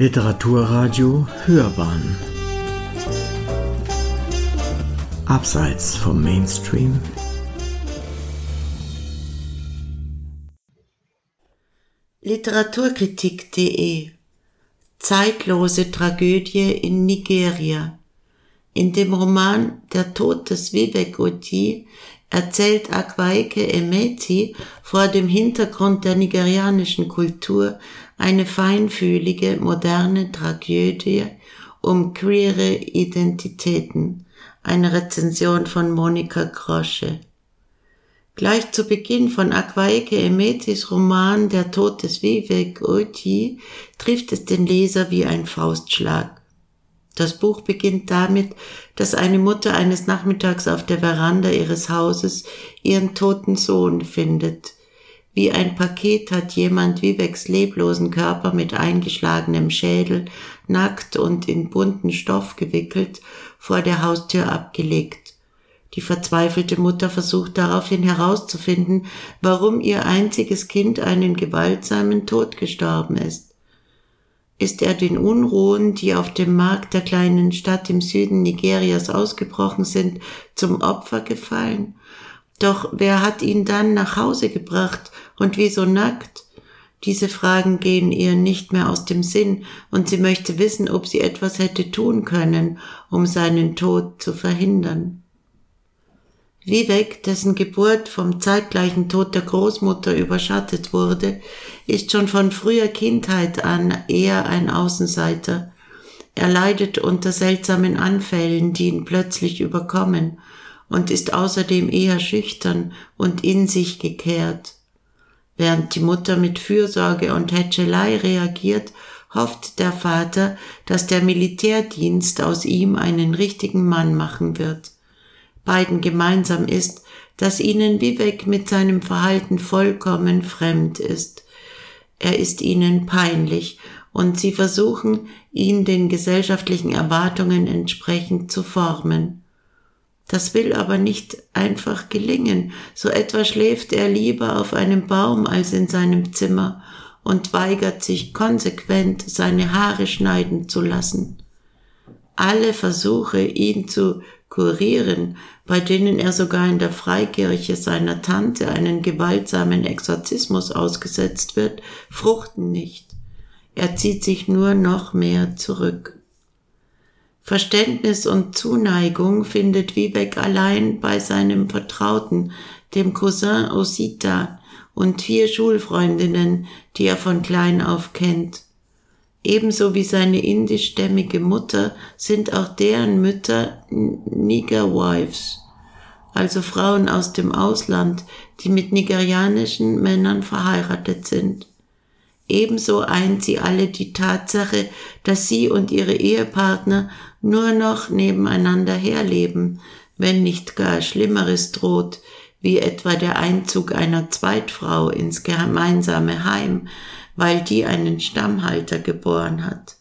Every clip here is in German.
Literaturradio Hörbahn. Abseits vom Mainstream. Literaturkritik.de Zeitlose Tragödie in Nigeria. In dem Roman Der Tod des Vivek Oti erzählt Akwaeke Emeti vor dem Hintergrund der nigerianischen Kultur eine feinfühlige, moderne Tragödie um queere Identitäten, eine Rezension von Monika Grosche. Gleich zu Beginn von Akwaeke Emetis Roman Der Tod des Vivek Oti trifft es den Leser wie ein Faustschlag. Das Buch beginnt damit, dass eine Mutter eines Nachmittags auf der Veranda ihres Hauses ihren toten Sohn findet. Wie ein Paket hat jemand Viveks leblosen Körper mit eingeschlagenem Schädel, nackt und in bunten Stoff gewickelt, vor der Haustür abgelegt. Die verzweifelte Mutter versucht daraufhin herauszufinden, warum ihr einziges Kind einen gewaltsamen Tod gestorben ist ist er den Unruhen, die auf dem Markt der kleinen Stadt im Süden Nigerias ausgebrochen sind, zum Opfer gefallen? Doch wer hat ihn dann nach Hause gebracht und wieso nackt? Diese Fragen gehen ihr nicht mehr aus dem Sinn, und sie möchte wissen, ob sie etwas hätte tun können, um seinen Tod zu verhindern. Vivek, dessen Geburt vom zeitgleichen Tod der Großmutter überschattet wurde, ist schon von früher Kindheit an eher ein Außenseiter. Er leidet unter seltsamen Anfällen, die ihn plötzlich überkommen, und ist außerdem eher schüchtern und in sich gekehrt. Während die Mutter mit Fürsorge und Hätschelei reagiert, hofft der Vater, dass der Militärdienst aus ihm einen richtigen Mann machen wird beiden gemeinsam ist, dass ihnen Vivek mit seinem Verhalten vollkommen fremd ist. Er ist ihnen peinlich und sie versuchen, ihn den gesellschaftlichen Erwartungen entsprechend zu formen. Das will aber nicht einfach gelingen. So etwa schläft er lieber auf einem Baum als in seinem Zimmer und weigert sich konsequent, seine Haare schneiden zu lassen. Alle Versuche, ihn zu kurieren, bei denen er sogar in der Freikirche seiner Tante einen gewaltsamen Exorzismus ausgesetzt wird, fruchten nicht. Er zieht sich nur noch mehr zurück. Verständnis und Zuneigung findet Vivek allein bei seinem Vertrauten, dem Cousin Osita und vier Schulfreundinnen, die er von klein auf kennt. Ebenso wie seine indischstämmige Mutter sind auch deren Mütter Nigger Wives, also Frauen aus dem Ausland, die mit nigerianischen Männern verheiratet sind. Ebenso eint sie alle die Tatsache, dass sie und ihre Ehepartner nur noch nebeneinander herleben, wenn nicht gar Schlimmeres droht, wie etwa der Einzug einer Zweitfrau ins gemeinsame Heim, weil die einen Stammhalter geboren hat.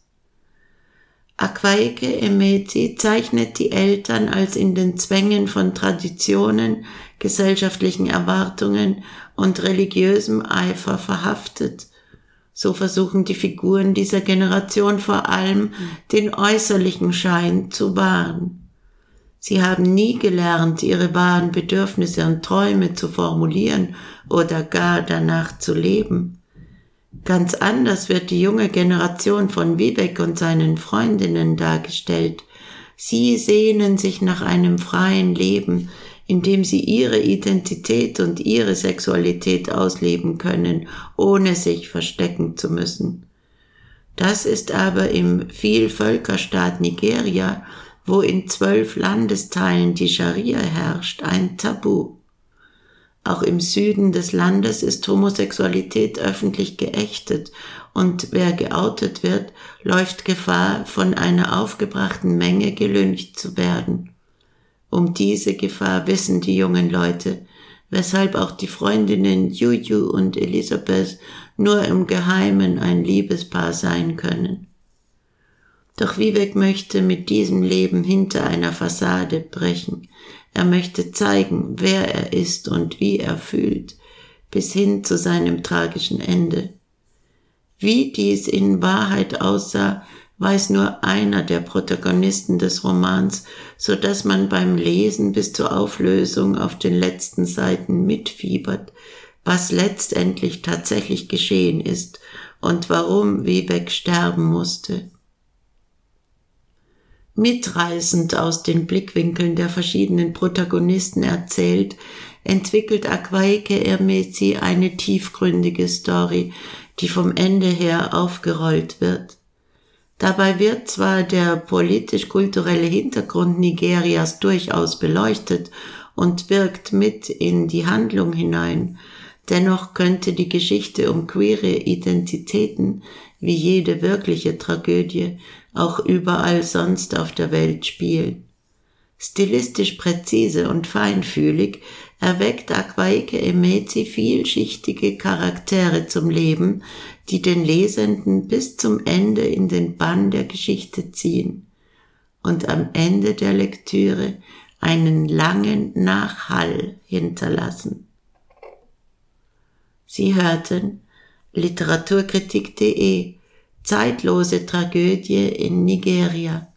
Akwaeke Emeti zeichnet die Eltern als in den Zwängen von Traditionen, gesellschaftlichen Erwartungen und religiösem Eifer verhaftet. So versuchen die Figuren dieser Generation vor allem den äußerlichen Schein zu wahren. Sie haben nie gelernt, ihre wahren Bedürfnisse und Träume zu formulieren oder gar danach zu leben. Ganz anders wird die junge Generation von Vivek und seinen Freundinnen dargestellt. Sie sehnen sich nach einem freien Leben, in dem sie ihre Identität und ihre Sexualität ausleben können, ohne sich verstecken zu müssen. Das ist aber im Vielvölkerstaat Nigeria, wo in zwölf Landesteilen die Scharia herrscht, ein Tabu. Auch im Süden des Landes ist Homosexualität öffentlich geächtet und wer geoutet wird, läuft Gefahr, von einer aufgebrachten Menge gelüncht zu werden. Um diese Gefahr wissen die jungen Leute, weshalb auch die Freundinnen Juju und Elisabeth nur im Geheimen ein Liebespaar sein können. Doch Vivek möchte mit diesem Leben hinter einer Fassade brechen. Er möchte zeigen, wer er ist und wie er fühlt, bis hin zu seinem tragischen Ende. Wie dies in Wahrheit aussah, weiß nur einer der Protagonisten des Romans, so dass man beim Lesen bis zur Auflösung auf den letzten Seiten mitfiebert, was letztendlich tatsächlich geschehen ist und warum Wiebeck sterben musste. Mitreißend aus den Blickwinkeln der verschiedenen Protagonisten erzählt, entwickelt Akwaike Ermezi eine tiefgründige Story, die vom Ende her aufgerollt wird. Dabei wird zwar der politisch-kulturelle Hintergrund Nigerias durchaus beleuchtet und wirkt mit in die Handlung hinein, dennoch könnte die Geschichte um queere Identitäten, wie jede wirkliche Tragödie, auch überall sonst auf der Welt spielen. Stilistisch präzise und feinfühlig erweckt Akwaike Emezi vielschichtige Charaktere zum Leben, die den Lesenden bis zum Ende in den Bann der Geschichte ziehen und am Ende der Lektüre einen langen Nachhall hinterlassen. Sie hörten literaturkritik.de Zeitlose Tragödie in Nigeria.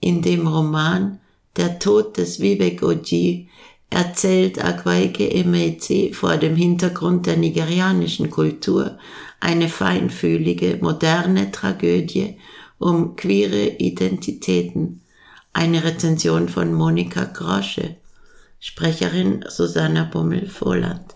In dem Roman Der Tod des Vivek Oji erzählt Akwaike Emezi vor dem Hintergrund der nigerianischen Kultur eine feinfühlige, moderne Tragödie um queere Identitäten. Eine Rezension von Monika Grosche, Sprecherin Susanna Bummel-Voland.